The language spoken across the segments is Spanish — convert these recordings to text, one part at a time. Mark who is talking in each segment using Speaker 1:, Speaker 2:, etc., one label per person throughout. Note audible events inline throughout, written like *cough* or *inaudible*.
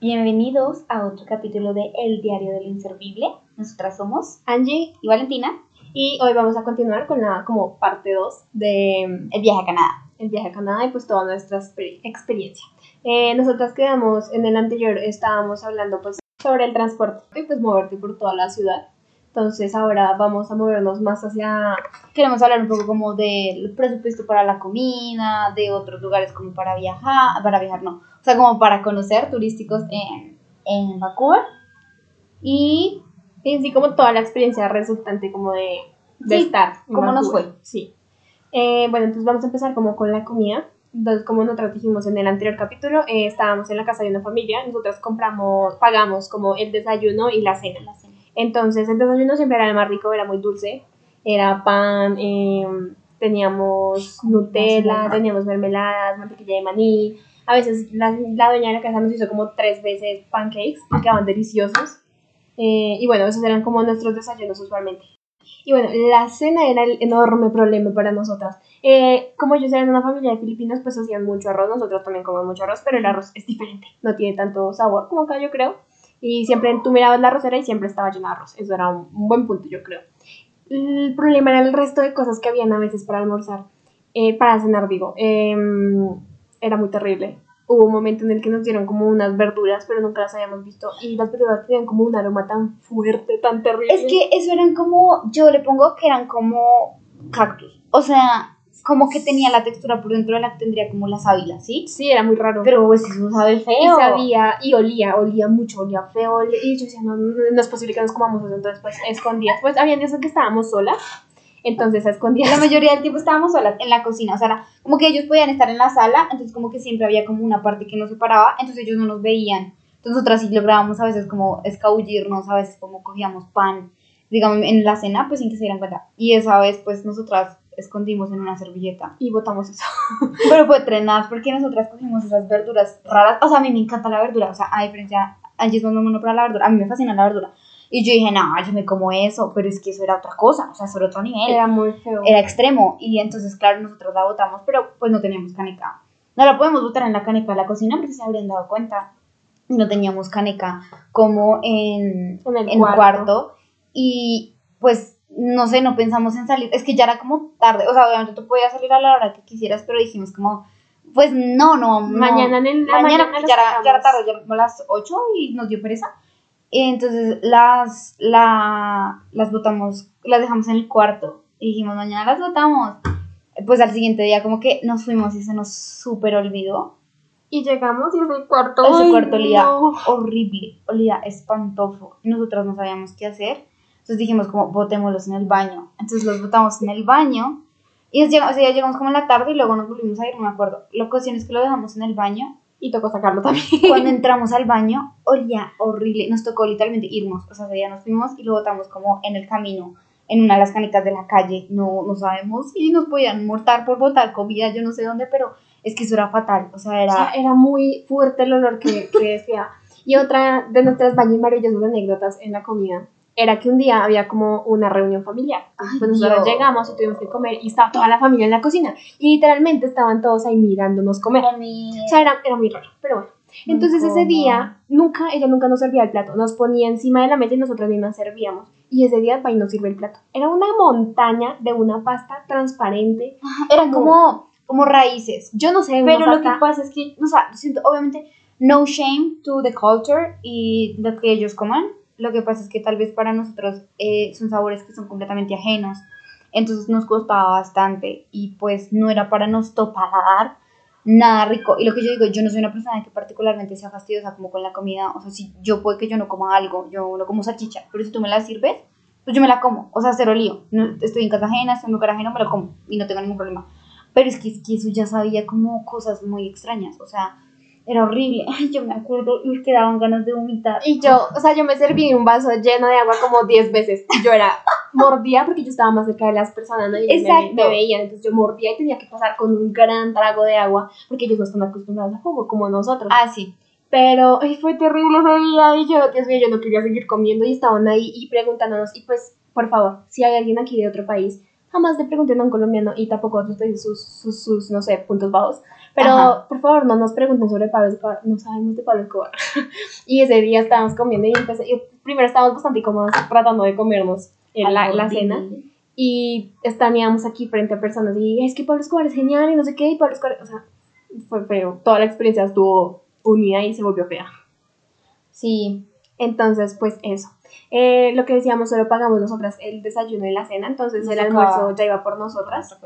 Speaker 1: Bienvenidos a otro capítulo de El Diario del Inservible. Nosotras somos
Speaker 2: Angie
Speaker 1: y Valentina.
Speaker 2: y hoy vamos a continuar con la como parte 2 de mm,
Speaker 1: El viaje a Canadá.
Speaker 2: el viaje a Canadá y pues toda nuestra exper- experiencia. Eh, nosotras quedamos en el anterior, estábamos hablando pues sobre el transporte y pues moverte por toda la ciudad. Entonces ahora vamos a movernos más hacia
Speaker 1: Queremos hablar un poco como del presupuesto para la comida, de otros lugares como para viajar, para viajar no, o sea, como para conocer turísticos en, en Vancouver. Y
Speaker 2: en sí como toda la experiencia resultante como de, de
Speaker 1: Sí,
Speaker 2: estar.
Speaker 1: ¿cómo nos fue?
Speaker 2: Sí. Eh, bueno, entonces vamos a empezar como con la comida. Entonces, como nosotros dijimos en el anterior capítulo, eh, estábamos en la casa de una familia, nosotros compramos, pagamos como el desayuno y la cena.
Speaker 1: la cena.
Speaker 2: Entonces, el desayuno siempre era el más rico, era muy dulce. Era pan, eh, teníamos Nutella, teníamos mermeladas, mantequilla de maní. A veces la, la dueña de la casa nos hizo como tres veces pancakes, que quedaban deliciosos. Eh, y bueno, esos eran como nuestros desayunos usualmente. Y bueno, la cena era el enorme problema para nosotras. Eh, como ellos eran una familia de filipinos, pues hacían mucho arroz. Nosotros también comemos mucho arroz, pero el arroz es diferente. No tiene tanto sabor como acá, yo creo. Y siempre tú mirabas la arrocera y siempre estaba llena de arroz. Eso era un, buen punto, yo creo. El problema era el resto de cosas que habían a veces para almorzar. Eh, para cenar, digo. Em, era muy terrible. Hubo un momento en el que nos dieron como unas verduras, pero nunca las habíamos visto. Y las verduras tenían como un aroma tan fuerte, tan terrible.
Speaker 1: Es que eso eran como, yo le pongo que eran como cactus. O sea, como que tenía la textura por dentro de la que tendría como la sábila, ¿sí?
Speaker 2: Sí, era muy raro.
Speaker 1: Pero pues eso sabe feo.
Speaker 2: y sabía, y olía, olía mucho, olía feo. olía- y yo decía, no, no, no es posible que nos comamos eso. Entonces, pues, escondidas. Pues, habían días en que estábamos solas. Entonces, a escondidas.
Speaker 1: La mayoría del tiempo estábamos solas en la cocina, o sea, como que ellos podían estar en la sala, entonces como que siempre había como una parte que nos separaba, entonces ellos no nos veían. Entonces nosotras sí lográbamos a veces como escabullirnos, a veces como cogíamos pan, digamos, en la cena, pues sin que se dieran cuenta. Y esa vez, pues nosotras escondimos en una servilleta.
Speaker 2: Y botamos eso. *laughs*
Speaker 1: Pero fue trenadas porque nosotras cogimos esas verduras raras. O sea, a mí me encanta la verdura. O sea, a diferencia, Angie es muy mono para la verdura. A mí me fascina la verdura. Y yo dije, no, yo me como eso. Pero es que eso era otra cosa. O sea, eso era otro nivel.
Speaker 2: Era muy feo.
Speaker 1: Era extremo. Y entonces, claro, nosotros la botamos, pero pues no teníamos caneca. No la podemos botar en la caneca de la cocina porque se habrían dado cuenta. Y no teníamos caneca como en,
Speaker 2: En el
Speaker 1: en
Speaker 2: cuarto.
Speaker 1: cuarto. Y pues no sé, no pensamos en salir. Es que ya era como tarde. O sea, obviamente tú podías salir a la hora que quisieras, pero dijimos como, pues no, no, no.
Speaker 2: Mañana en la
Speaker 1: mañana,
Speaker 2: mañana
Speaker 1: ya, era, ya era tarde, ya como las 8 y nos dio pereza. Entonces las, la, las botamos, las dejamos en el cuarto. Y dijimos, mañana las botamos. Pues al siguiente día como que nos fuimos y se nos súper olvidó.
Speaker 2: Y llegamos y ese cuarto.
Speaker 1: Ese cuarto olía
Speaker 2: no.
Speaker 1: horrible, olía espantoso. Y nosotras no sabíamos qué hacer. Entonces dijimos como, botémoslos en el baño. Entonces los botamos en el baño. Y llegamos, o sea, ya llegamos como en la tarde y luego nos volvimos a ir, no me acuerdo. La cuestión es que lo dejamos en el baño.
Speaker 2: Y tocó sacarlo también.
Speaker 1: Cuando *laughs* entramos al baño, olía horrible. Nos tocó literalmente irnos. O sea, ese día nos fuimos y lo botamos como en el camino, en una de las canicas de la calle. No, no sabemos si nos podían mortar por botar comida, yo no sé dónde, pero es que eso era fatal. O sea,
Speaker 2: O
Speaker 1: era...
Speaker 2: sea, era muy fuerte el olor que, que decía. Y otra de nuestras bañas maravillosas anécdotas en la comida era que un día había como una reunión familiar.
Speaker 1: Ay,
Speaker 2: pues nosotros llegamos y tuvimos que comer y estaba toda la familia en la cocina. Y literalmente estaban todos ahí mirándonos comer. O sea, era, era muy raro, pero bueno. Entonces ese día, nunca, ella nunca nos servía el plato. Nos ponía encima de la mesa y nosotras mismas servíamos. Y ese día y nos sirve el plato. Era una montaña de una pasta transparente.
Speaker 1: Eran como, como raíces.
Speaker 2: Yo no sé,
Speaker 1: Pero lo que pasa es que, o sea, siento, obviamente, no shame to the culture y lo que ellos coman. Lo que pasa es que tal vez para nosotros eh, son sabores que son completamente ajenos. Entonces nos costaba bastante y pues no era para nuestro paladar nada rico. Y lo que yo digo, yo no soy una persona que particularmente sea fastidiosa como con la comida. O sea, si yo puede que yo no coma algo, yo no como salchicha, pero si tú me la sirves, pues yo me la como. O sea, cero lío. No, estoy en casa ajena, estoy en lugar ajeno, me lo como y no tengo ningún problema. Pero es que, es que eso ya sabía como cosas muy extrañas. O sea, era horrible. *laughs* Ay, yo me acuerdo y que daban ganas de vomitar.
Speaker 2: Y yo, o sea, yo me serví un vaso lleno de agua como 10 veces. Y yo era, *laughs* mordía porque yo estaba más cerca de las personas, ¿no? Y ellos me,
Speaker 1: Exacto.
Speaker 2: me veían, entonces yo mordía y tenía que pasar con un gran trago de agua porque ellos no están acostumbrados al jugo como nosotros.
Speaker 1: Ah, sí.
Speaker 2: Pero ay, fue terrible ese día y yo, Dios mío, yo no quería seguir comiendo y estaban ahí y preguntándonos. Y pues, por favor, si hay alguien aquí de otro país, jamás le pregunten a un colombiano y tampoco a otros países sus, sus, sus, no sé, puntos bajos. Pero
Speaker 1: Ajá.
Speaker 2: por favor, no nos pregunten sobre Pablo Escobar, no sabemos de Pablo Escobar. *laughs* y ese día estábamos comiendo y empecé, y primero estábamos bastante incómodos tratando de comernos en la, la cena. Y estaníamos aquí frente a personas y es que Pablo Escobar es genial y no sé qué, y Pablo Escobar, o sea, fue feo. Toda la experiencia estuvo unida y se volvió fea.
Speaker 1: Sí,
Speaker 2: Entonces, pues eso. Eh, lo que decíamos, solo pagamos nosotras el desayuno y la cena, entonces
Speaker 1: Nos
Speaker 2: el almuerzo ya iba por nosotras.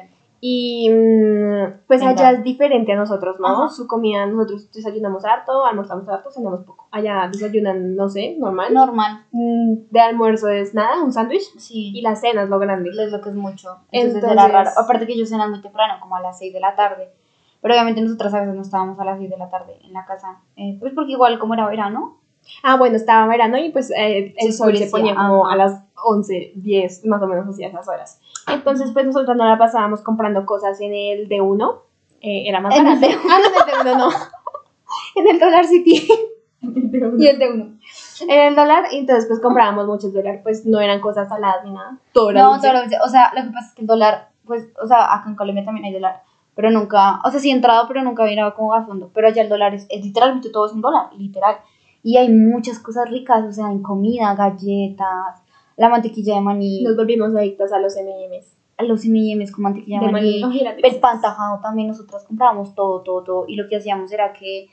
Speaker 2: Y mm, pues
Speaker 1: Venga.
Speaker 2: allá es diferente a nosotros, ¿no?
Speaker 1: Ajá.
Speaker 2: Su comida, nosotros desayunamos harto, almorzamos harto, cenamos poco. Allá desayunan, no sé, normal.
Speaker 1: Normal,
Speaker 2: Mm, De almuerzo es nada, un sándwich.
Speaker 1: sí.
Speaker 2: Y la cena es lo grande.
Speaker 1: es lo que es mucho. Entonces,
Speaker 2: Entonces-
Speaker 1: era raro. Aparte que ellos cenan muy temprano, como a las 6 de la tarde. Pero obviamente nosotras a veces no estábamos a las 6 de la tarde en la casa. Eh, pues porque igual como era verano,
Speaker 2: Ah, bueno, estaba verano y pues eh, el
Speaker 1: Se
Speaker 2: sol se ponía como a las 11, 10, más o menos hacia esas horas. Entonces, pues nosotros no la pasábamos comprando cosas en el D1, eh, era más
Speaker 1: el
Speaker 2: barato. Ah, no, en el D1 no. *laughs* en el Dollar City.
Speaker 1: y el de uno.
Speaker 2: En el dólar, entonces pues comprábamos muchos dólares, pues no eran cosas saladas ni nada. Todo era
Speaker 1: No, todo o sea, lo que pasa es que el dólar, pues, o sea, acá en Colombia también hay dólar, pero nunca, o sea, sí he entrado, pero nunca he mirado como a fondo. Pero allá el dólar es, es literalmente todo es un dólar, literal. Y hay muchas cosas ricas, o sea, en comida, galletas, la mantequilla de maní,
Speaker 2: Nos volvimos adictos a los M&M's.
Speaker 1: los M&M's con mantequilla de, maní,
Speaker 2: maní.
Speaker 1: El
Speaker 2: delicioso.
Speaker 1: pan tajado también, nosotras comprábamos todo, todo, todo. Y lo que hacíamos era que,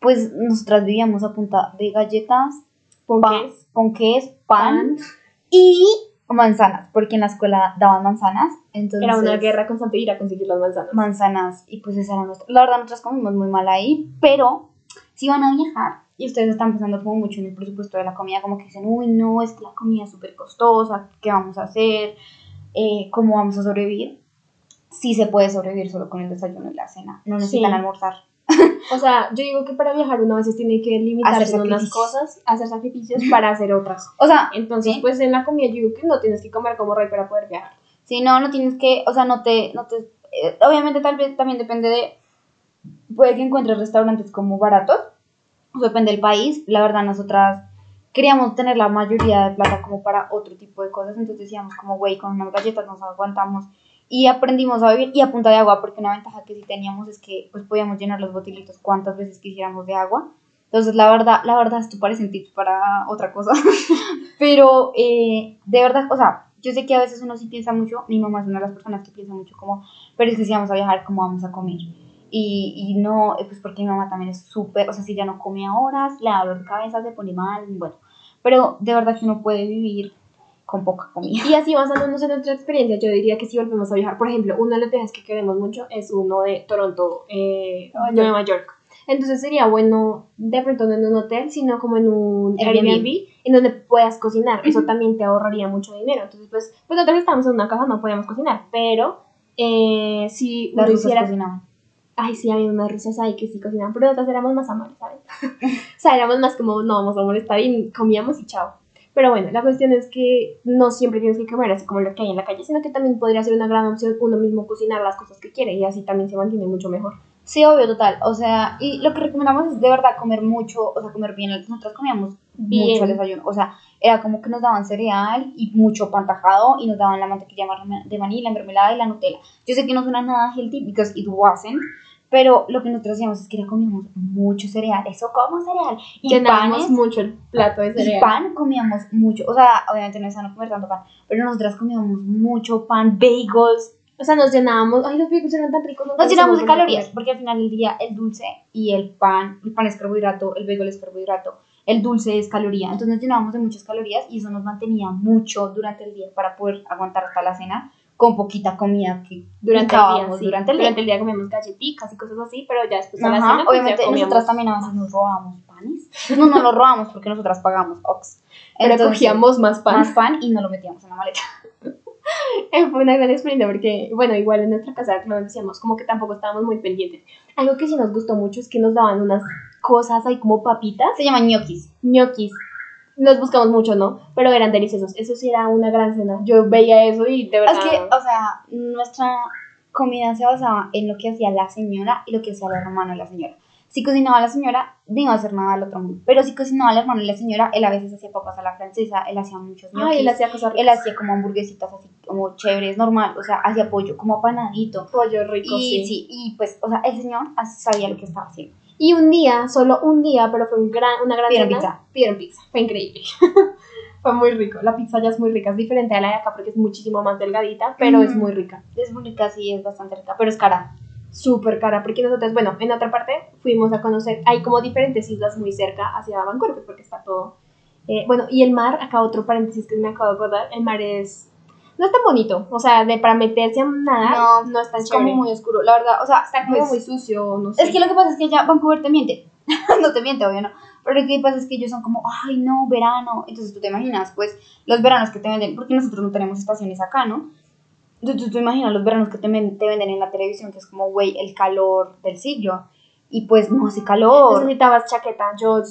Speaker 1: pues, nosotras vivíamos a punta de galletas, pan,
Speaker 2: Ponques,
Speaker 1: ponques, pan,
Speaker 2: pan.
Speaker 1: y manzanas, porque en la escuela daban manzanas, entonces
Speaker 2: Era una guerra constante ir a conseguir las manzanas.
Speaker 1: manzanas y pues esa era nuestra. La verdad nosotros comimos muy mal ahí, pero si van a viajar y ustedes están pensando como mucho en el presupuesto de la comida, como que dicen, uy no, es que la comida es súper costosa, ¿qué vamos a hacer? Eh, ¿Cómo vamos a sobrevivir? Sí se puede sobrevivir solo con el desayuno y la cena, no necesitan
Speaker 2: Sí.
Speaker 1: almorzar.
Speaker 2: O sea, yo digo que para viajar uno a veces tiene que limitarse
Speaker 1: Hacer
Speaker 2: en unas cosas, hacer sacrificios para hacer otras. *laughs*
Speaker 1: O sea,
Speaker 2: Entonces,
Speaker 1: Sí.
Speaker 2: pues en la comida yo digo que no tienes que comer como rey para poder viajar.
Speaker 1: Si no, no tienes que, o sea, no te, no te, eh, obviamente tal vez también depende de, puede que encuentres restaurantes como baratos, depende del país, la verdad nosotras queríamos tener la mayoría de plata como para otro tipo de cosas, entonces decíamos como, güey, con unas galletas nos aguantamos y aprendimos a vivir y a punta de agua, porque una ventaja que sí teníamos es que pues podíamos llenar los botilitos cuantas veces quisiéramos de agua, entonces la verdad, la verdad esto parecen tips para otra cosa, *laughs* pero eh, de verdad, o sea, yo sé que a veces uno sí piensa mucho, mi mamá es una de las personas que piensa mucho como, pero es que si vamos a viajar, ¿cómo vamos a comer? Y, y no, eh, pues porque mi mamá también es súper, o sea, si ya no come a horas, le da dolor de cabeza, se pone mal, bueno, pero de verdad que uno puede vivir con poca comida.
Speaker 2: Y así basándonos en nuestra experiencia, yo diría que si volvemos a viajar, por ejemplo, uno de los viajes que queremos mucho es uno de Toronto, eh,
Speaker 1: Nueva York.
Speaker 2: Entonces sería bueno, de pronto no en un hotel, sino como en un
Speaker 1: Airbnb.
Speaker 2: Airbnb, en donde puedas cocinar. Eso también te ahorraría mucho dinero. Entonces, pues, pues nosotros estábamos en una casa, no podíamos cocinar, pero eh, si uno
Speaker 1: Las rusas
Speaker 2: hiciera
Speaker 1: cocinaban.
Speaker 2: Ay, sí, había unas rusas ahí que sí cocinaban, pero nosotras éramos más amables, ¿sabes? *laughs* o sea, éramos más como, no vamos a molestar y comíamos y chao. Pero bueno, la cuestión es que no siempre tienes que comer así como lo que hay en la calle, sino que también podría ser una gran opción uno mismo cocinar las cosas que quiere y así también se mantiene mucho mejor.
Speaker 1: Sí, obvio, total. O sea, y lo que recomendamos es de verdad comer mucho, o sea, comer bien. Nosotros comíamos
Speaker 2: Bien.
Speaker 1: mucho el desayuno. O sea, era como que nos daban cereal y mucho pan tajado y nos daban la mantequilla de maní, la mermelada y la Nutella. Yo sé que no suena nada healthy because it wasn't, pero lo que nosotros hacíamos es que era comíamos mucho cereal. Eso como cereal. Y
Speaker 2: Llenábamos
Speaker 1: panes,
Speaker 2: mucho el plato de
Speaker 1: y
Speaker 2: cereal.
Speaker 1: pan comíamos mucho. O sea, obviamente no es sano comer tanto pan, pero nosotras comíamos mucho pan, bagels.
Speaker 2: O sea, nos llenábamos, ay, los bagels eran tan ricos.
Speaker 1: Nos llenamos de calorías, porque al final del día el dulce y el pan, el pan es carbohidrato, el bagel es carbohidrato, el dulce es caloría. Entonces nos llenábamos de muchas calorías y eso nos mantenía mucho durante el día para poder aguantar hasta la cena con poquita comida que
Speaker 2: Durante el día, sí.
Speaker 1: durante el día.
Speaker 2: día comíamos galletitas y cosas así, pero ya después a la cena, pues,
Speaker 1: obviamente
Speaker 2: comíamos.
Speaker 1: nosotras también a veces nos robábamos panes. No, no los robábamos porque nosotras pagamos ox. *laughs*
Speaker 2: Pero
Speaker 1: Entonces,
Speaker 2: cogíamos más pan.
Speaker 1: más pan y no lo metíamos en la maleta. *laughs*
Speaker 2: Fue una gran experiencia porque, bueno, igual en nuestra casa, como decíamos, como que tampoco estábamos muy pendientes. Algo que sí nos gustó mucho es que nos daban unas cosas ahí como papitas,
Speaker 1: Se llaman ñoquis.
Speaker 2: ñoquis. Los buscamos mucho, ¿no? Pero eran deliciosos. Eso sí era una gran cena. Yo veía eso y de verdad...
Speaker 1: Es que, o sea, nuestra comida se basaba en lo que hacía la señora y lo que hacía el hermano de la señora. Si cocinaba la señora, no iba a hacer nada al otro mundo. Pero si cocinaba el hermano y la señora, él a veces hacía papas a la francesa, él hacía muchos ñoquis,
Speaker 2: él hacía cosas
Speaker 1: él hacía como hamburguesitas así como chéveres, normal, o sea, hacía pollo como apanadito.
Speaker 2: pollo rico,
Speaker 1: Y
Speaker 2: sí.
Speaker 1: sí, y pues, o sea, el señor sabía lo que estaba haciendo.
Speaker 2: Y un día, solo un día, pero fue un gran, una gran
Speaker 1: Pidieron pizza.
Speaker 2: Pidieron pizza. Fue increíble. *laughs* fue muy rico. La pizza ya es muy rica. Es diferente a la de acá porque es muchísimo más delgadita, pero es muy rica.
Speaker 1: Es muy rica, sí, es bastante rica, pero es cara.
Speaker 2: Súper cara. Porque nosotros, bueno, en otra parte fuimos a conocer. Hay como diferentes islas muy cerca hacia Vancouver, porque está todo. eh, bueno, y el mar, acá otro paréntesis que me acabo de acordar. El mar es. No es tan bonito. O sea, de, para meterse a nadar, no,
Speaker 1: No,
Speaker 2: es tan
Speaker 1: Es
Speaker 2: chévere.
Speaker 1: como muy oscuro, la verdad, o sea,
Speaker 2: Está como
Speaker 1: pues,
Speaker 2: muy sucio, no sé.
Speaker 1: Es que lo que pasa es que ya Vancouver te miente. *laughs* no te miente, obvio, no. Pero lo que pasa es que ellos son como, ay, no, verano. Entonces tú te imaginas, pues, los veranos que te venden, porque nosotros no tenemos estaciones acá, ¿no? Entonces tú te imaginas los veranos que te, te venden en la televisión, que es como, güey, el calor del siglo. Y pues no hace calor.
Speaker 2: Necesitabas chaqueta. Yo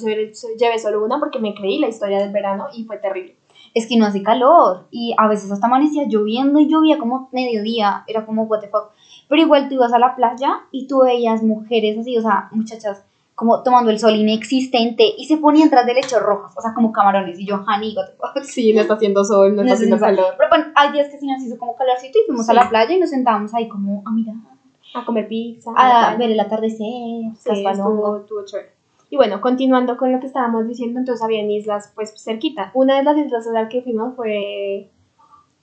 Speaker 2: llevé solo una porque me creí la historia del verano y fue terrible.
Speaker 1: Es que no hace calor. Y a veces hasta amanecía lloviendo y llovía como mediodía. Era como, what the fuck. Pero igual tú ibas a la playa y tú veías mujeres así, o sea, muchachas como tomando el sol inexistente y se ponían tras del lecho rojas, o sea, como camarones. Y yo, the fuck. *laughs*
Speaker 2: Sí, no está haciendo sol, no está
Speaker 1: No
Speaker 2: haciendo calor.
Speaker 1: Pero bueno, hay días que sí nos hizo como calorcito y fuimos a la playa y nos sentábamos ahí como a mirar,
Speaker 2: A comer pizza.
Speaker 1: a ver el atardecer,
Speaker 2: Sí,
Speaker 1: Caspanongo.
Speaker 2: estuvo, estuvo chévere. Y bueno, continuando con lo que estábamos diciendo, entonces habían islas pues cerquita. Una de las islas a las que fuimos fue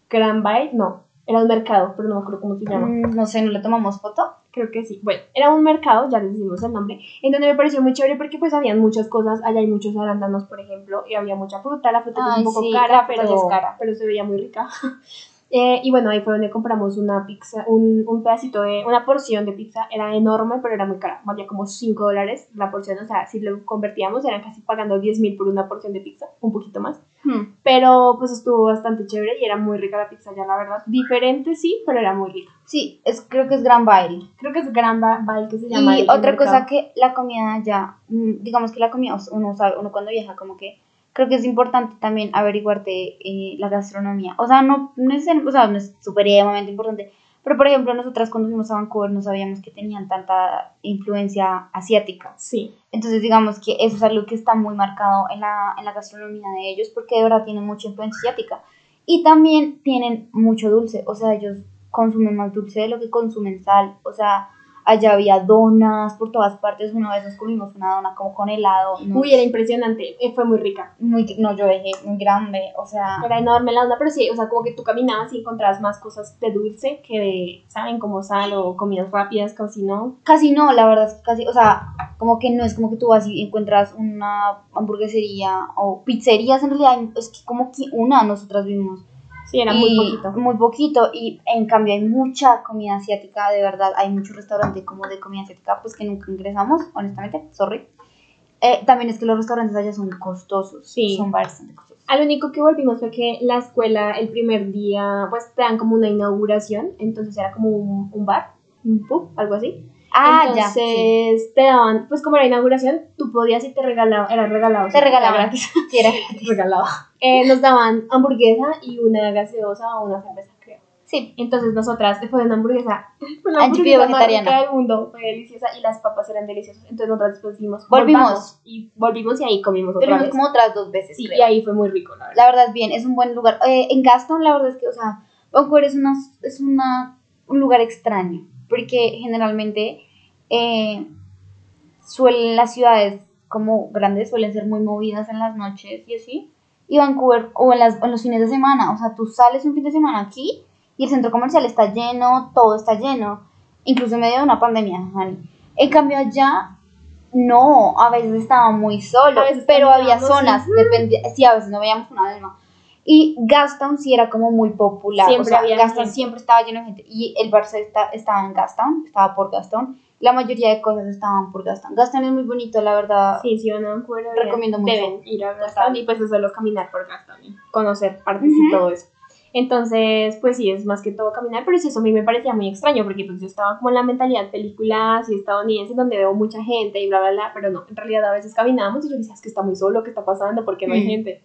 Speaker 2: Grand Bay, no, era un mercado, pero no me acuerdo cómo se llama.
Speaker 1: Mm, No sé, ¿no le tomamos foto?
Speaker 2: Creo que sí. Bueno, era un mercado, ya les decimos el nombre, en donde me pareció muy chévere porque pues habían muchas cosas, allá hay muchos arándanos, por ejemplo, y había mucha fruta, la fruta es un poco
Speaker 1: sí,
Speaker 2: cara, pero,
Speaker 1: es cara.
Speaker 2: pero se veía muy rica. *laughs* Eh, y bueno, ahí fue donde compramos una pizza, un, un pedacito de, una porción de pizza, era enorme, pero era muy cara, valía como 5 dólares la porción, o sea, si lo convertíamos eran casi pagando 10 mil por una porción de pizza, un poquito más.
Speaker 1: Hmm.
Speaker 2: Pero pues estuvo bastante chévere y era muy rica la pizza, ya la verdad. Diferente sí, pero era muy rica.
Speaker 1: Sí, es, creo que es Gran Baile.
Speaker 2: Creo que es Gran Ba- Bay que se llama.
Speaker 1: Y otra cosa que la comida ya, mm, digamos que la comida, uno sabe, uno cuando viaja como que creo que es importante también averiguarte eh, la gastronomía. O sea, no, no es, o sea, no es supremamente importante. Pero, por ejemplo, nosotras cuando fuimos a Vancouver no sabíamos que tenían tanta influencia asiática.
Speaker 2: Sí.
Speaker 1: Entonces, digamos que eso es algo que está muy marcado en la, en la gastronomía de ellos porque de verdad tienen mucha influencia asiática. Y también tienen mucho dulce, o sea, ellos consumen más dulce de lo que consumen sal. O sea, allá había donas por todas partes. Una vez nos comimos una dona como con helado. no,
Speaker 2: Uy, era impresionante. eh, Fue muy rica.
Speaker 1: muy, no, yo dejé muy grande, o sea,
Speaker 2: Era enorme la onda, pero sí, o sea, como que tú caminabas y encontrabas más cosas de dulce que de, ¿saben? Como sal o comidas rápidas, casi no.
Speaker 1: casi no, la verdad es que casi, o sea, como que no es como que tú vas y encuentras una hamburguesería o pizzerías en realidad, es que como que una nosotras vimos.
Speaker 2: Sí, era muy poquito.
Speaker 1: Muy poquito. Y en cambio hay mucha comida asiática, de verdad. Hay muchos restaurantes como de comida asiática, pues que nunca ingresamos, honestamente. Sorry. Eh, también es que los restaurantes allá son costosos.
Speaker 2: Sí.
Speaker 1: Son bastante costosos.
Speaker 2: Al único que volvimos fue que la escuela el primer día, pues te dan como una inauguración, entonces era como un, un bar, un pub, algo así.
Speaker 1: Ah,
Speaker 2: entonces
Speaker 1: ya. Sí.
Speaker 2: te daban, pues como era inauguración, tú podías y te regalaban, era regalado.
Speaker 1: Te regalaban.
Speaker 2: gratis.
Speaker 1: Sí, *laughs* era- *laughs*
Speaker 2: regalado. Eh, nos daban hamburguesa y una gaseosa o una cerveza, creo.
Speaker 1: sí.
Speaker 2: Entonces nosotras, fue una hamburguesa, *laughs* fue la hamburguesa más
Speaker 1: vegetariana.
Speaker 2: rica del mundo, fue deliciosa y las papas eran deliciosas. Entonces nosotras después dijimos,
Speaker 1: Volvimos.
Speaker 2: Y volvimos y ahí comimos otra
Speaker 1: Pero
Speaker 2: vez.
Speaker 1: como otras dos veces.
Speaker 2: Sí,
Speaker 1: creo.
Speaker 2: y ahí fue muy rico, la verdad.
Speaker 1: La verdad es bien, es un buen lugar. Eh, en Gaston, la verdad es que, o sea, Vancouver es, una, es una, un lugar extraño, porque generalmente eh, suelen las ciudades como grandes suelen ser muy movidas en las noches y así. Y Vancouver, o en, las, en los fines de semana, o sea, tú sales un fin de semana aquí y el centro comercial está lleno, todo está lleno, incluso en medio de una pandemia, honey. En cambio allá, no, a veces estaba muy solo, pero había zonas, dependía, sí, a veces no veíamos una alma. Y Gastown sí era como muy popular,
Speaker 2: Siempre
Speaker 1: o sea,
Speaker 2: había
Speaker 1: Gastown
Speaker 2: gente.
Speaker 1: siempre estaba lleno de gente. Y el Barça está, estaba en Gastown, estaba por Gastown. La mayoría de cosas estaban por Gastown. Gastown es muy bonito, la verdad.
Speaker 2: Sí, sí, van a Vancouver,
Speaker 1: Recomiendo mucho.
Speaker 2: Deben ir a. Gastown y pues es solo caminar por Gastown, y conocer partes y
Speaker 1: Ujú.
Speaker 2: todo eso. Entonces, pues sí, es más que todo caminar, pero eso a mí me parecía muy extraño, porque pues yo estaba como en la mentalidad películas y estadounidense donde veo mucha gente y bla, bla, bla, pero no, en realidad a veces caminábamos y yo decía, es que está muy solo, ¿qué está pasando? ¿Por qué no hay
Speaker 1: Mm.
Speaker 2: gente?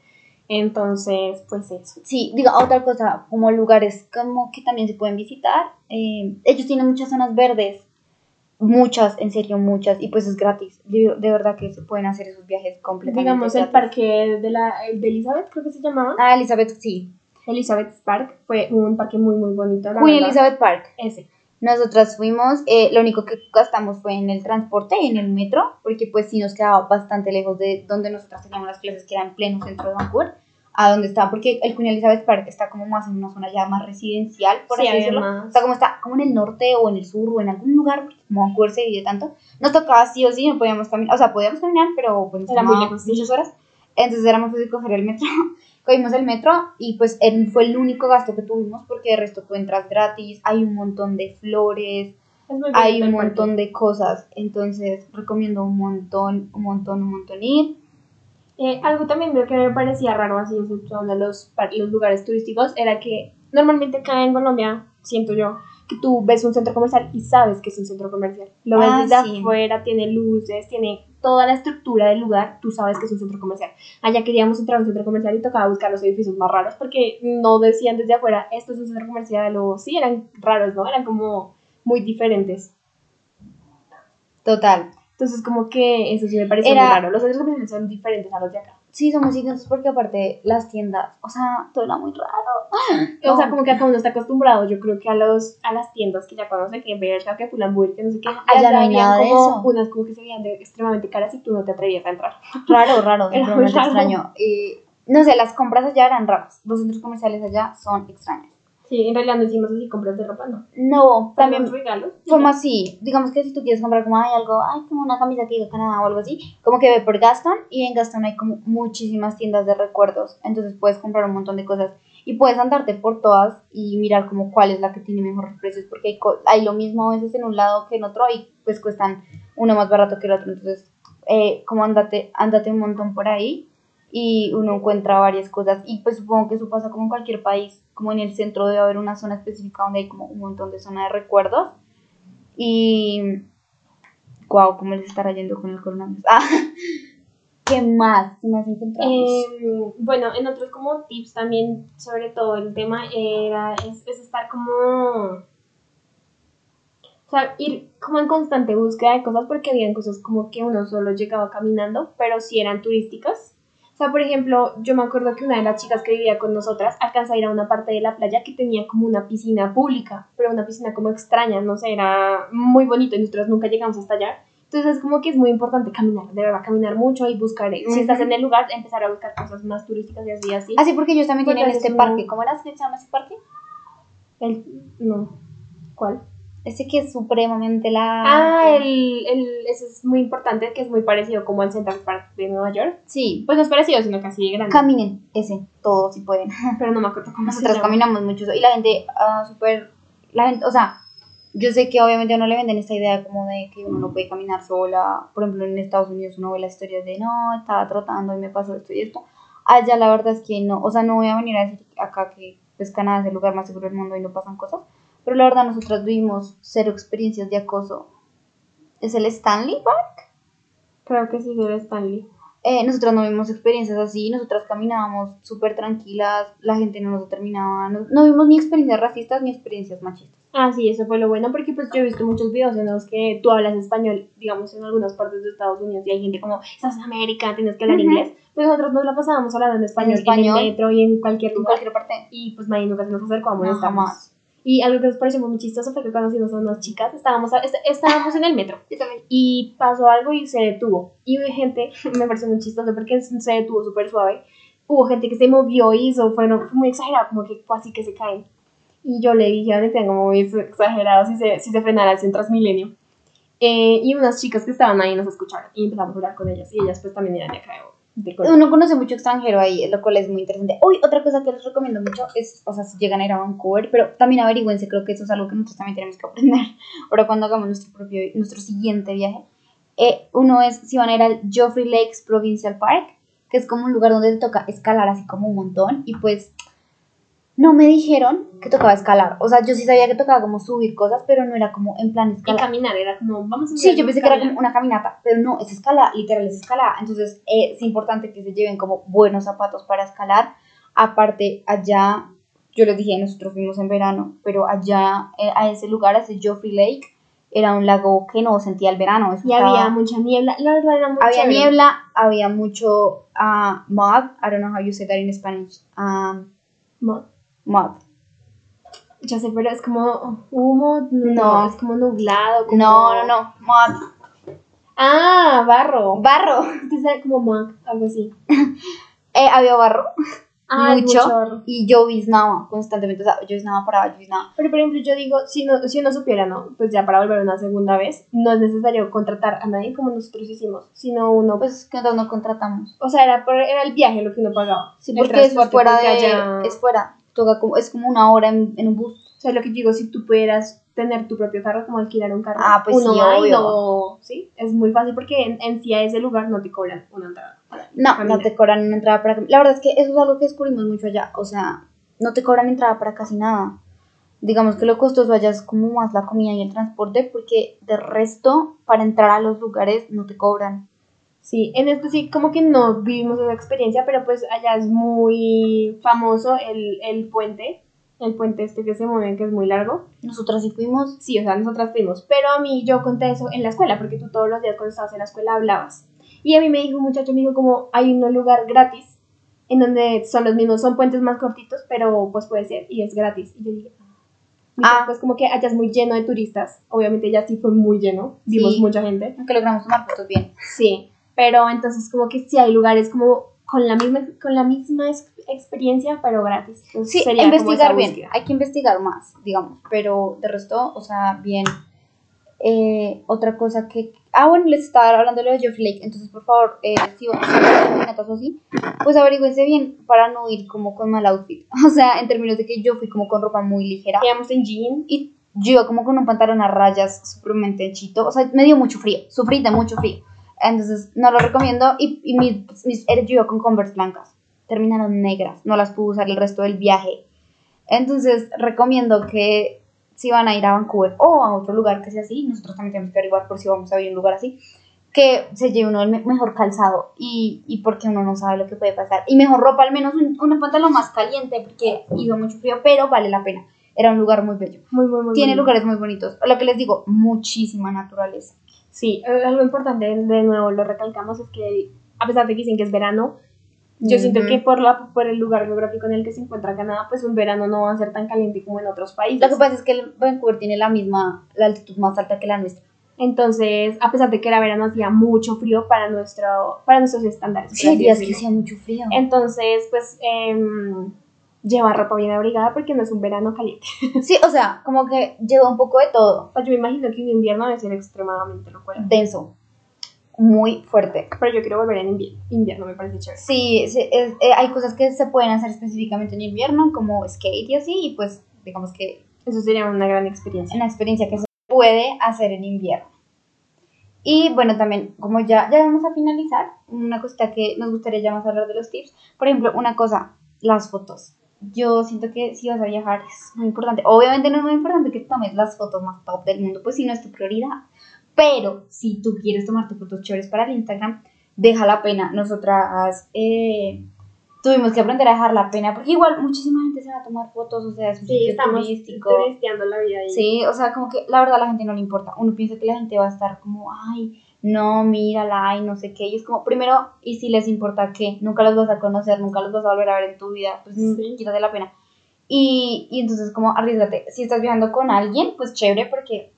Speaker 2: Entonces, pues eso.
Speaker 1: Sí, diga, otra cosa, como lugares como que también se pueden visitar. eh, ellos tienen muchas zonas verdes. Muchas, en serio, muchas. Y pues es gratis. De, de verdad que se pueden hacer esos viajes completamente
Speaker 2: Digamos, el parque de, la, el de Elizabeth, creo que se llamaba.
Speaker 1: Ah, Elizabeth, sí.
Speaker 2: Elizabeth Park fue un parque muy, muy bonito. la
Speaker 1: Queen
Speaker 2: verdad.
Speaker 1: Elizabeth Park.
Speaker 2: Ese.
Speaker 1: Nosotras fuimos, eh, lo único que gastamos fue en el transporte, en el metro, porque pues sí nos quedaba bastante lejos de donde nosotras teníamos las clases, que era en pleno centro de Vancouver, a donde está, porque el Queen Elizabeth Park está como más en una zona ya más residencial, por
Speaker 2: Sí,
Speaker 1: así decirlo.
Speaker 2: además.
Speaker 1: O sea, como está como en el norte o en el sur o en algún lugar, porque como Vancouver se divide tanto, nos tocaba sí o sí, no podíamos caminar, o sea, podíamos caminar, pero pues nos
Speaker 2: Era muy lejos,
Speaker 1: muchas horas, entonces era muy fácil coger el metro. Cogimos el metro y pues él fue el único gasto que tuvimos porque de resto tú entras gratis, hay un montón de flores, hay un
Speaker 2: parque.
Speaker 1: montón de cosas, entonces recomiendo un montón, un montón, un montón ir.
Speaker 2: Eh, algo también que me parecía raro así en de los, los lugares turísticos era que normalmente acá en Colombia, siento yo, que tú ves un centro comercial y sabes que es un centro comercial. Lo ves
Speaker 1: Ah,
Speaker 2: desde
Speaker 1: sí.
Speaker 2: afuera, tiene luces, tiene toda la estructura del lugar, tú sabes que es un centro comercial. Allá queríamos entrar a un centro comercial y tocaba buscar los edificios más raros porque no decían desde afuera, esto es un centro comercial o sí, eran raros, ¿no? Eran como muy diferentes.
Speaker 1: Total.
Speaker 2: Entonces como que eso sí me pareció
Speaker 1: Era-
Speaker 2: muy raro. Los centros comerciales son diferentes a los de acá.
Speaker 1: Sí, somos idiotas porque aparte las tiendas, o sea, todo era muy raro. *gasps*
Speaker 2: O sea, como que acá uno está acostumbrado, yo creo que a los a las tiendas que ya conoce, que Bershka, que Pull&Bear, que no sé qué.
Speaker 1: Ah, allá no de
Speaker 2: como
Speaker 1: eso.
Speaker 2: Unas como que se veían de- extremadamente caras y tú no te atrevías a entrar. *laughs*
Speaker 1: Raro, raro,
Speaker 2: Era muy
Speaker 1: realmente
Speaker 2: raro.
Speaker 1: extraño. Eh, no sé, las compras allá eran raras. Los centros comerciales allá son extraños.
Speaker 2: Sí, en realidad no hicimos así compras de ropa, no.
Speaker 1: No, también
Speaker 2: regalos.
Speaker 1: como así, digamos que si tú quieres comprar como hay algo, ay, como una camisa que diga Canadá o algo así, como que ve por Gaston y en Gaston hay como muchísimas tiendas de recuerdos, entonces puedes comprar un montón de cosas y puedes andarte por todas y mirar como cuál es la que tiene mejores precios, porque hay, co- hay lo mismo a veces en un lado que en otro y pues cuestan uno más barato que el otro, entonces eh, como andate, andate un montón por ahí y uno encuentra varias cosas y pues supongo que eso pasa como en cualquier país, como en el centro debe haber una zona específica donde hay como un montón de zona de recuerdos y wow, cómo les estará yendo con el coronavirus. *laughs* Ah, ¿qué más? ¿Qué más encontramos?
Speaker 2: Eh, bueno, en otros como tips también, sobre todo el tema era, es, es estar como... O sea, ir como en constante búsqueda de cosas porque habían cosas como que uno solo llegaba caminando, pero sí eran turísticas. O sea, por ejemplo, yo me acuerdo que una de las chicas que vivía con nosotras alcanzó a ir a una parte de la playa que tenía como una piscina pública, pero una piscina como extraña, no sé, era muy bonito y nosotros nunca llegamos hasta allá. Entonces es como que es muy importante caminar, de verdad, caminar mucho y buscar, eh, si estás en el lugar, empezar a buscar cosas más turísticas y así, así.
Speaker 1: Ah, sí, porque ellos también
Speaker 2: Porque
Speaker 1: tienen este
Speaker 2: un-
Speaker 1: parque. ¿Cómo era que se llama ese parque?
Speaker 2: El, no, ¿cuál?
Speaker 1: Ese que es supremamente la...
Speaker 2: Ah, el, el, ese es muy importante, que es muy parecido como al Central Park de Nueva York.
Speaker 1: Sí,
Speaker 2: Pues no es parecido, sino casi grande.
Speaker 1: caminen, ese, todos si pueden. *laughs*
Speaker 2: pero no me acuerdo cómo llama.
Speaker 1: caminamos mucho y la gente, ah, súper, la gente, o sea, yo sé que obviamente a uno le venden esta idea como de que uno no puede caminar sola, por ejemplo en Estados Unidos uno ve las historias de no, estaba trotando y me pasó esto y esto, allá la verdad es que no, o sea, no voy a venir a decir acá que pues Canadá es el lugar más seguro del mundo y no pasan cosas, pero la verdad nosotras vivimos cero experiencias de acoso. ¿Es el Stanley Park?
Speaker 2: Creo que sí, debe Stanley.
Speaker 1: Eh, nosotras no vimos experiencias así, nosotras caminábamos súper tranquilas, la gente no nos determinaba, no, no vimos ni experiencias racistas ni experiencias machistas.
Speaker 2: Ah, sí, eso fue lo bueno, porque pues yo he visto muchos videos en los que tú hablas español, digamos, en algunas partes de Estados Unidos, y hay gente como, estás en América, tienes que hablar inglés. Pues nosotros nos la pasábamos hablando en español, en,
Speaker 1: español.
Speaker 2: el metro y en cualquier
Speaker 1: En
Speaker 2: lugar.
Speaker 1: cualquier parte.
Speaker 2: Y pues nadie nunca se nos acercó a
Speaker 1: No,
Speaker 2: molestarnos.
Speaker 1: jamás.
Speaker 2: Y algo que nos pareció muy chistoso fue que conocimos a unas chicas, estábamos, a- est- estábamos en el metro y pasó algo y se detuvo. Y hubo gente, *laughs* me pareció muy chistoso porque se detuvo súper suave. Hubo gente que se movió y hizo, fue, no- fue muy exagerado, como que casi que se caen. Y yo le dije, ahorita como muy exagerado si se, si se frenara así en Transmilenio. Eh, y unas chicas que estaban ahí nos escucharon y empezamos a hablar con ellas. Y ellas pues también eran de acá de.
Speaker 1: Uno conoce mucho extranjero ahí, lo cual es muy interesante. Uy, otra cosa que les recomiendo mucho es, o sea, si llegan a ir a Vancouver, pero también averigüense, creo que eso es algo que nosotros también tenemos que aprender *laughs* ahora cuando hagamos nuestro propio, nuestro siguiente viaje. Eh, uno es si van a ir al Joffrey Lakes Provincial Park, que es como un lugar donde te toca escalar así como un montón, y pues no me dijeron que tocaba escalar. O sea, yo sí sabía que tocaba como subir cosas, pero no era como en plan
Speaker 2: Y
Speaker 1: escalar.
Speaker 2: caminar, era como, vamos a
Speaker 1: Sí, yo pensé que era como una caminata, pero no, es escala, literal es escala. Entonces eh, es importante que se lleven como buenos zapatos para escalar. Aparte, allá, yo les dije, nosotros fuimos en verano, pero allá eh, a ese lugar, a ese Joffrey Lake, era un lago que no sentía el verano. eso
Speaker 2: Y
Speaker 1: estaba-
Speaker 2: había mucha niebla. La verdad era muy
Speaker 1: había
Speaker 2: chévere.
Speaker 1: niebla, había mucho ah, mud, I don't know how you say that in Spanish, um,
Speaker 2: Mo-
Speaker 1: mud.
Speaker 2: Ya sé, pero es como humo. No,
Speaker 1: No.
Speaker 2: es como nublado. Como...
Speaker 1: No, no, no, mud,
Speaker 2: Ah, barro.
Speaker 1: barro. *laughs*
Speaker 2: Entonces era como mug, algo así. *laughs*
Speaker 1: Eh, había barro, *laughs*
Speaker 2: Ah, es
Speaker 1: mucho, y lloviznaba constantemente, o sea, lloviznaba, paraba, lloviznaba.
Speaker 2: Pero por ejemplo, yo digo, si, no, si uno supiera, ¿no? Pues ya para volver una segunda vez, no es necesario contratar a nadie como nosotros hicimos, sino uno, pues,
Speaker 1: Pues que nosotros no contratamos.
Speaker 2: o sea, era, por- era el viaje lo que uno pagaba.
Speaker 1: Sí, porque es fuera de,
Speaker 2: allá-
Speaker 1: es fuera, toca como, es como una hora en, en un bus.
Speaker 2: O sea, lo que digo, si tú pudieras tener tu propio carro, como alquilar un carro,
Speaker 1: Ah, pues
Speaker 2: uno
Speaker 1: sí,
Speaker 2: va y sí, es muy fácil porque en, en sí a ese lugar no te cobran una entrada.
Speaker 1: No, no
Speaker 2: Caminar.
Speaker 1: te cobran una entrada para... La verdad es que eso es algo que descubrimos mucho allá. O sea, no te cobran entrada para casi nada. Digamos que lo costoso allá es como más la comida y el transporte, porque de resto, para entrar a los lugares no te cobran.
Speaker 2: Sí, en esto sí, como que no vivimos esa experiencia, pero pues allá es muy famoso el, el puente, el puente este que se mueve, que es muy largo.
Speaker 1: Nosotras sí fuimos.
Speaker 2: Sí, o sea, nosotras fuimos, pero a mí yo conté eso en la escuela, porque tú todos los días cuando estabas en la escuela hablabas. Y a mí me dijo un muchacho, me dijo como hay un lugar gratis, en donde son los mismos, son puentes más cortitos, pero pues puede ser, y es gratis. Y yo dije, ah,
Speaker 1: Ah.
Speaker 2: pues como que allá es muy lleno de turistas, obviamente ya sí fue muy lleno, vimos
Speaker 1: Sí.
Speaker 2: mucha gente.
Speaker 1: Aunque logramos tomar fotos bien.
Speaker 2: Sí, pero entonces como que sí hay lugares como con la misma, con la misma ex- experiencia, pero gratis. Entonces,
Speaker 1: Sí,
Speaker 2: sería
Speaker 1: investigar bien.
Speaker 2: búsqueda.
Speaker 1: Hay que investigar más, digamos. Pero de resto, o sea, bien. Eh, otra cosa que. Ah, bueno, les estaba hablando de lo de Geoff Lake. Entonces, por favor, eh, si van a hacer así, pues averigüense bien para no ir como con mal outfit. *laughs* O sea, en términos de que yo fui como con ropa muy ligera.
Speaker 2: Íbamos en jean,
Speaker 1: Y yo como con un pantalón a rayas supremamente chito. O sea, me dio mucho frío. Sufrí de mucho frío. Entonces, no lo recomiendo. Y, y mis, mis, yo con Converse blancas. Terminaron negras. No las pude usar el resto del viaje. Entonces, recomiendo que si van a ir a Vancouver o a otro lugar que sea así, nosotros también tenemos que averiguar por si vamos a ir a un lugar así, que se lleve uno el me- mejor calzado y, y porque uno no sabe lo que puede pasar. Y mejor ropa, al menos un, un pantalón más caliente porque hizo mucho frío, pero vale la pena. Era un lugar muy bello.
Speaker 2: muy, muy, muy
Speaker 1: Tiene lugares muy bonitos. Lo que les digo, muchísima naturaleza.
Speaker 2: Sí, eh, algo importante, de nuevo lo recalcamos, es que a pesar de que dicen que es verano, yo siento que por, la, por el lugar geográfico en el que se encuentra Canadá, pues un verano no va a ser tan caliente como en otros países.
Speaker 1: Lo que pasa es que el Vancouver tiene la misma, la altitud más alta que la nuestra.
Speaker 2: Entonces, a pesar de que era verano, hacía mucho frío para, nuestro, para nuestros estándares.
Speaker 1: Sí, días que hacía mucho frío.
Speaker 2: Entonces, pues, em, lleva ropa bien abrigada porque no es un verano caliente. *laughs*
Speaker 1: Sí, o sea, como que lleva un poco de todo.
Speaker 2: Sea, yo me imagino que un invierno debe ser extremadamente locuelo.
Speaker 1: Denso. Muy fuerte.
Speaker 2: Pero yo quiero volver en invierno. Invierno me parece chévere.
Speaker 1: Sí, sí, es- eh, hay cosas que se pueden hacer específicamente en invierno, como skate y así, y pues digamos que
Speaker 2: Eso sería una gran experiencia.
Speaker 1: una experiencia que se puede hacer en invierno. Y bueno, también, como ya, ya vamos a finalizar, una cosita que nos gustaría ya más hablar de los tips. Por ejemplo, una cosa, las fotos. Yo siento que si vas a viajar es muy importante. Obviamente no es muy importante que tomes las fotos más top del mundo, pues si no es tu prioridad. Pero si tú quieres tomarte fotos chéveres para el Instagram, deja la pena. Nosotras eh, tuvimos que aprender a dejar la pena, porque igual muchísima gente se va a tomar fotos, o sea, es un
Speaker 2: Sí, estamos
Speaker 1: turístico.
Speaker 2: la vida ahí.
Speaker 1: Sí, o sea, como que la verdad a la gente no le importa. Uno piensa que la gente va a estar como, ay, no, mírala, ay, no sé qué. Y es como, primero, ¿y si les importa qué? Nunca los vas a conocer, nunca los vas a volver a ver en tu vida, pues
Speaker 2: Sí.
Speaker 1: quítate la pena. Y, y entonces, como, arriesgate. Si estás viajando con alguien, pues chévere, porque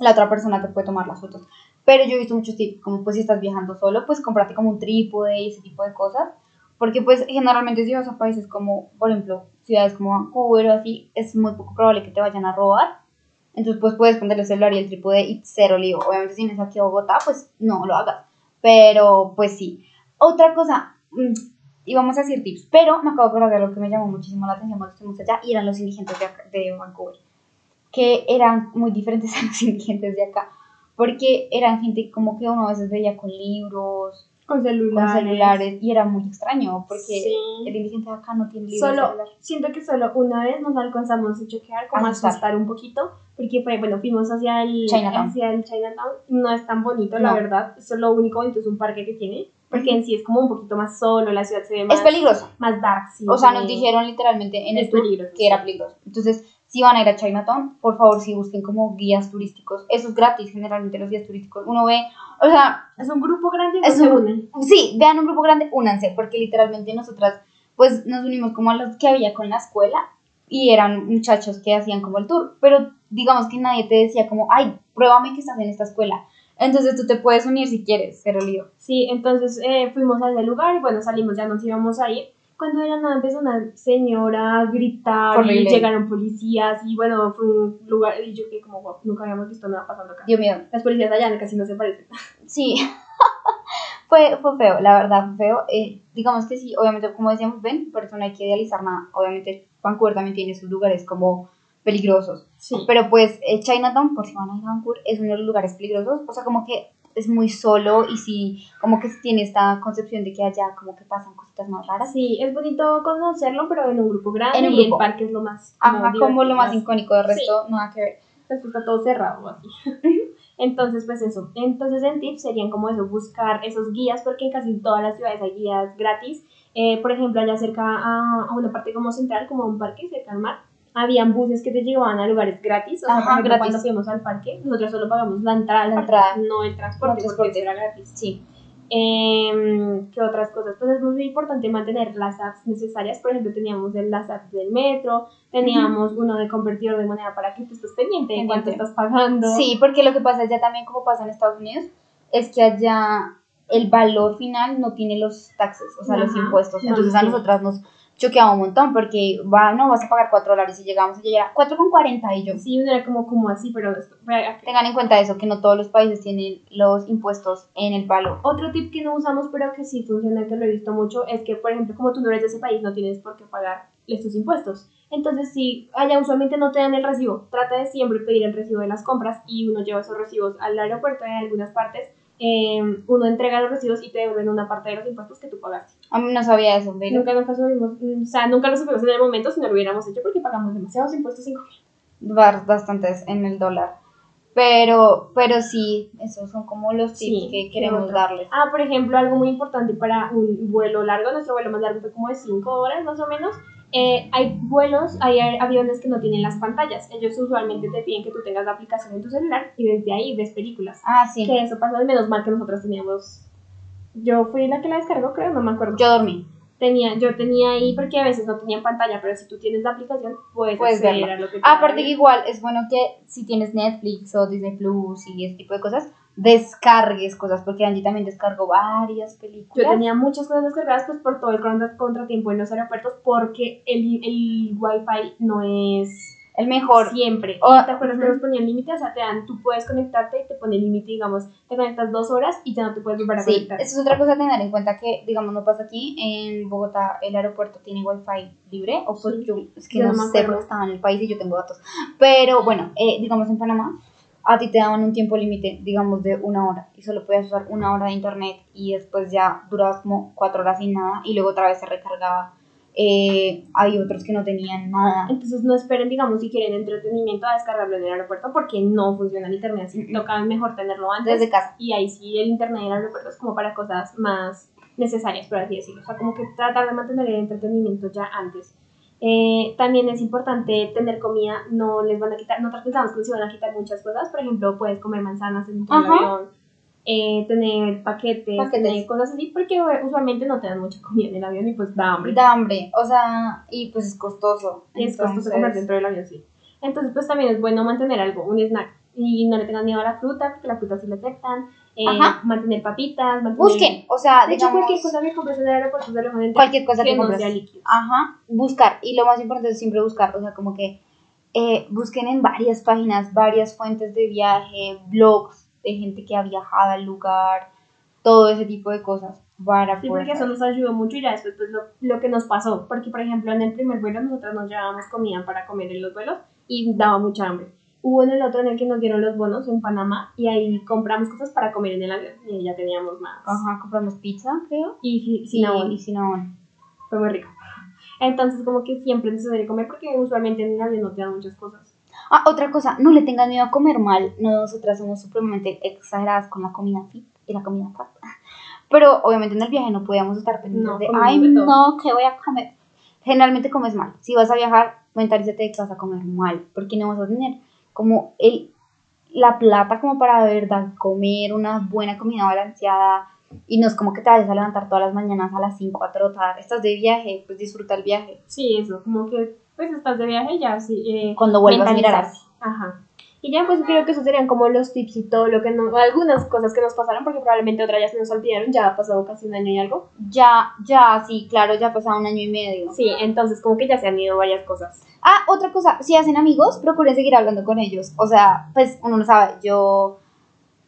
Speaker 1: la otra persona te puede tomar las fotos. Pero yo he visto muchos tips, como pues si estás viajando solo, pues cómprate como un trípode y ese tipo de cosas. Porque pues generalmente si vas a países como, por ejemplo, ciudades como Vancouver o así, es muy poco probable que te vayan a robar. Entonces pues puedes poner el celular y el trípode y cero lío. Obviamente si vienes aquí a Bogotá, pues no lo hagas. Pero pues sí. Otra cosa, mm, íbamos a decir tips, pero me acabo de acordar de algo que me llamó muchísimo la atención cuando estuvimos allá y eran los indigentes de, acá- de Vancouver. Que eran muy diferentes *laughs* a los indigentes de acá. Porque eran gente como que uno a veces veía con libros,
Speaker 2: Con
Speaker 1: con
Speaker 2: celulares.
Speaker 1: celulares, y era muy extraño, porque
Speaker 2: Sí.
Speaker 1: el indigente acá no tiene libros.
Speaker 2: Solo,
Speaker 1: celular.
Speaker 2: siento que solo una vez nos alcanzamos a choquear, como a
Speaker 1: Asustar.
Speaker 2: asustar un poquito, porque fue, bueno, fuimos hacia el
Speaker 1: Chinatown.
Speaker 2: hacia el Chinatown, no es tan bonito, la
Speaker 1: No.
Speaker 2: verdad, eso lo único bonito es un parque que tiene, porque en sí es como un poquito más solo, la ciudad se ve más,
Speaker 1: Es peligroso.
Speaker 2: más dark, sí,
Speaker 1: O sea, nos dijeron literalmente en
Speaker 2: Es
Speaker 1: el tour que era peligroso. Entonces, si van a ir a Chinatown, por favor, si busquen como guías turísticos. Eso es gratis, generalmente los guías turísticos. Uno ve, o sea,
Speaker 2: Es un grupo grande
Speaker 1: Es un-
Speaker 2: unen.
Speaker 1: sí, vean un grupo grande, únanse, porque literalmente nosotras, pues nos unimos como a los que había con la escuela y eran muchachos que hacían como el tour, pero digamos que nadie te decía como, ay, pruébame que estás en esta escuela. Entonces tú te puedes unir si quieres, pero lío.
Speaker 2: Sí, entonces eh, fuimos a ese lugar y bueno, salimos, ya nos íbamos a ir. Cuando de la nada empezó una señora a gritar
Speaker 1: Horrible.
Speaker 2: y llegaron policías y bueno, fue un lugar y yo que como wow, nunca habíamos visto nada pasando acá.
Speaker 1: Dios mío,
Speaker 2: Las policías allá casi no se parecen.
Speaker 1: Sí, *laughs* fue, fue feo, la verdad fue feo. Eh, digamos que sí, obviamente, como decíamos, ven, por eso no hay que idealizar nada. Obviamente, Vancouver también tiene sus lugares como peligrosos.
Speaker 2: Sí.
Speaker 1: Pero pues, eh, Chinatown, por si van a ir a Vancouver, es uno de los lugares peligrosos. O sea, como que es muy solo y sí, como que tiene esta concepción de que allá como que pasan cositas más raras.
Speaker 2: Sí, es bonito conocerlo, pero en un grupo grande
Speaker 1: En un
Speaker 2: y
Speaker 1: grupo.
Speaker 2: parque es lo más
Speaker 1: Ajá, como lo más icónico, de resto, nada que ver.
Speaker 2: pues está todo cerrado así. *laughs* Entonces, pues eso. Entonces, en tips serían como eso, buscar esos guías, porque en casi todas las ciudades hay guías gratis. Eh, por ejemplo, allá cerca a, a una parte como central, como un parque cerca al mar, habían buses que te llevaban a lugares gratis. O sea,
Speaker 1: Ajá, gratis.
Speaker 2: cuando fuimos al parque, nosotros solo pagamos la entrada,
Speaker 1: La entrada.
Speaker 2: no el transporte,
Speaker 1: No el
Speaker 2: porque
Speaker 1: transporte.
Speaker 2: eso era gratis.
Speaker 1: Sí.
Speaker 2: Em, ¿Qué otras cosas? Pues es muy importante mantener las apps necesarias. Por ejemplo, teníamos las apps del metro, teníamos uno de convertidor de moneda para que tú estés pendiente de cuánto estás pagando.
Speaker 1: Sí, porque lo que pasa allá también, como pasa en Estados Unidos, es que allá el valor final no tiene los taxes, o sea, los
Speaker 2: Ajá,
Speaker 1: impuestos.
Speaker 2: no
Speaker 1: Entonces
Speaker 2: los
Speaker 1: a
Speaker 2: tiene.
Speaker 1: nosotras nos choqueaba un montón porque va, no, vas a pagar 4 dólares y llegamos y llegara 4,40 y yo.
Speaker 2: Sí, uno era como, como así, pero
Speaker 1: Tengan en cuenta eso, que no todos los países tienen los impuestos en el valor.
Speaker 2: Otro tip que no usamos, pero que sí funciona, que lo he visto mucho, es que, por ejemplo, como tú no eres de ese país, no tienes por qué pagar estos impuestos. Entonces, si allá usualmente no te dan el recibo, trata de siempre pedir el recibo de las compras y uno lleva esos recibos al aeropuerto en algunas partes. Eh, uno entrega los recibos y te devuelven una parte de los impuestos que tú pagaste.
Speaker 1: A mí no sabía eso, pero
Speaker 2: Nunca, nunca subimos, mm, o sea, nunca lo supimos en el momento si no lo hubiéramos hecho porque pagamos demasiados impuestos
Speaker 1: var- bastantes en el dólar. Pero, pero sí, esos son como los tips
Speaker 2: Sí,
Speaker 1: que
Speaker 2: ¿qué
Speaker 1: queremos darles.
Speaker 2: Ah, por ejemplo, algo muy importante para un vuelo largo, nuestro vuelo más largo fue como de 5 horas más o menos. Eh, hay vuelos, hay aviones que no tienen las pantallas. Ellos usualmente te piden que tú tengas la aplicación en tu celular y desde ahí ves películas.
Speaker 1: Ah, sí,
Speaker 2: Que eso pasó, menos mal que nosotros teníamos. Yo fui la que la descargó, creo, no me acuerdo.
Speaker 1: yo dormí.
Speaker 2: tenía, yo tenía ahí porque a veces no tenían pantalla, pero si tú tienes la aplicación, puedes,
Speaker 1: Puedes
Speaker 2: acceder
Speaker 1: verla.
Speaker 2: a lo que te
Speaker 1: Aparte que igual es bueno que si tienes Netflix o Disney Plus y ese tipo de cosas, descargues cosas, porque Angie también descargó varias películas.
Speaker 2: Yo tenía muchas cosas descargadas pues por todo el contra- contratiempo en los aeropuertos porque el, el wifi no es
Speaker 1: el mejor.
Speaker 2: siempre.
Speaker 1: Oh,
Speaker 2: ¿Te acuerdas que nos ponían límite? O sea, te dan, tú puedes conectarte y te pone límite, digamos, te conectas dos horas y ya no te puedes volver a
Speaker 1: Sí,
Speaker 2: conectar.
Speaker 1: eso es otra cosa a tener en cuenta que, digamos, no pasa aquí. En Bogotá el aeropuerto tiene wifi libre, o pues
Speaker 2: Sí,
Speaker 1: yo, es que
Speaker 2: yo
Speaker 1: no,
Speaker 2: no
Speaker 1: sé porque estaba en el país y yo tengo datos. Pero bueno, eh, digamos en Panamá, a ti te daban un tiempo límite, digamos, de una hora y solo podías usar una hora de internet y después ya durabas como cuatro horas sin nada y luego otra vez se recargaba. Eh, hay otros que no tenían nada.
Speaker 2: Entonces no esperen, digamos, si quieren entretenimiento a descargarlo en el aeropuerto porque no funciona el internet así.
Speaker 1: Mm.
Speaker 2: Toca mejor tenerlo antes.
Speaker 1: Desde casa.
Speaker 2: y ahí sí el internet en el aeropuerto es como para cosas más necesarias, por así decirlo. O sea, como que tratar de mantener el entretenimiento ya antes. Eh, también es importante tener comida, no les van a quitar, nosotros pensamos que nos iban a quitar muchas cosas, por ejemplo, puedes comer manzanas en
Speaker 1: Ajá.
Speaker 2: avión, eh, tener paquetes,
Speaker 1: Paquetes.
Speaker 2: tener cosas así, porque eh, usualmente no te dan mucha comida en el avión y pues da hambre.
Speaker 1: Da hambre, o sea, y pues es costoso.
Speaker 2: Es costoso
Speaker 1: Entonces,
Speaker 2: comer dentro del avión, sí. Entonces, pues también es bueno mantener algo, un snack. Y no le tengan miedo a la fruta, porque la fruta sí le afectan. Eh, mantener papitas, mantener...
Speaker 1: Busquen, o sea,
Speaker 2: De hecho,
Speaker 1: digamos,
Speaker 2: cualquier cosa que compres en el aeropuerto se lo entrar,
Speaker 1: cualquier cosa que,
Speaker 2: que no
Speaker 1: compres.
Speaker 2: sea líquido.
Speaker 1: Ajá, buscar. Y lo más importante es siempre buscar. O sea, como que eh, busquen en varias páginas, varias fuentes de viaje, blogs de gente que ha viajado al lugar, todo ese tipo de cosas. Para
Speaker 2: Sí, porque eso nos ayudó mucho y ya después pues, lo, lo que nos pasó. Porque, por ejemplo, en el primer vuelo nosotros nos llevábamos comida para comer en los vuelos y daba mucha hambre. Hubo en el otro en el que nos dieron los bonos en Panamá y ahí compramos cosas para comer en el avión y ya teníamos más.
Speaker 1: Ajá, compramos pizza, creo.
Speaker 2: Y
Speaker 1: Y,
Speaker 2: cinnamon.
Speaker 1: y cinnamon.
Speaker 2: Fue muy rico. Entonces, como que siempre es necesario comer porque usualmente en el avión no te dan muchas cosas.
Speaker 1: Ah, otra cosa, no le tengan miedo a comer mal. Nosotras somos supremamente exageradas con la comida fit y la comida fat. Pero obviamente en el viaje no podíamos estar pendientes
Speaker 2: No,
Speaker 1: de, ay,
Speaker 2: de todo".
Speaker 1: no, ¿qué voy a comer? Generalmente comes mal. Si vas a viajar, mentalízate que vas a comer mal, porque no vas a tener como el, la plata como para de verdad comer una buena comida balanceada y no es como que te vayas a levantar todas las mañanas a las 5 a trotar, estás de viaje, pues disfruta el viaje.
Speaker 2: Sí, eso, como que pues estás de viaje ya, sí. Eh,
Speaker 1: Cuando vuelvas a mirar
Speaker 2: mentalizarse. Ajá. Y ya, pues creo que esos serían como los tips y todo lo que no, algunas cosas que nos pasaron, porque probablemente otras ya se nos olvidaron, ya ha pasado casi un año y algo.
Speaker 1: Ya, ya, sí, claro, ya ha pasado un año y medio.
Speaker 2: Sí, entonces como que ya se han ido varias cosas.
Speaker 1: Ah, otra cosa, si hacen amigos, procuren seguir hablando con ellos. O sea, pues uno no sabe, yo,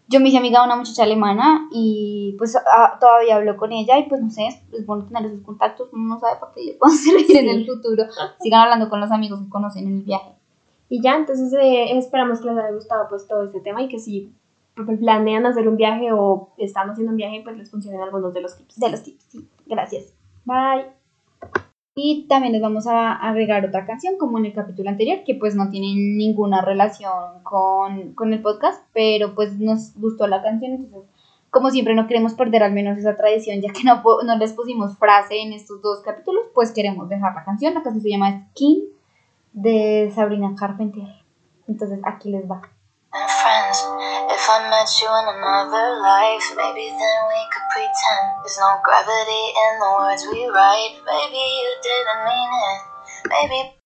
Speaker 1: yo me hice amiga de una muchacha alemana y pues ah, todavía hablo con ella y pues no sé, es, es bueno tener esos contactos, uno no sabe para qué *laughs* le pueden servir en el futuro. Sigan hablando con los amigos que conocen en el viaje.
Speaker 2: Y ya, entonces eh, esperamos que les haya gustado pues todo este tema y que si planean hacer un viaje o están haciendo un viaje, pues les funcionen algunos de los tips.
Speaker 1: De los tips, sí. Gracias.
Speaker 2: Bye.
Speaker 1: Y también les vamos a agregar otra canción, como en el capítulo anterior, que pues no tiene ninguna relación con, con el podcast, pero pues nos gustó la canción, entonces como siempre no queremos perder al menos esa tradición, ya que no, no les pusimos frase en estos dos capítulos, pues queremos dejar la canción. La canción se llama Skin de Sabrina Carpenter. Entonces aquí les va.
Speaker 3: friends. If I met you in another life, maybe then we could pretend there's no gravity in the words we write. Maybe you didn't mean it. Maybe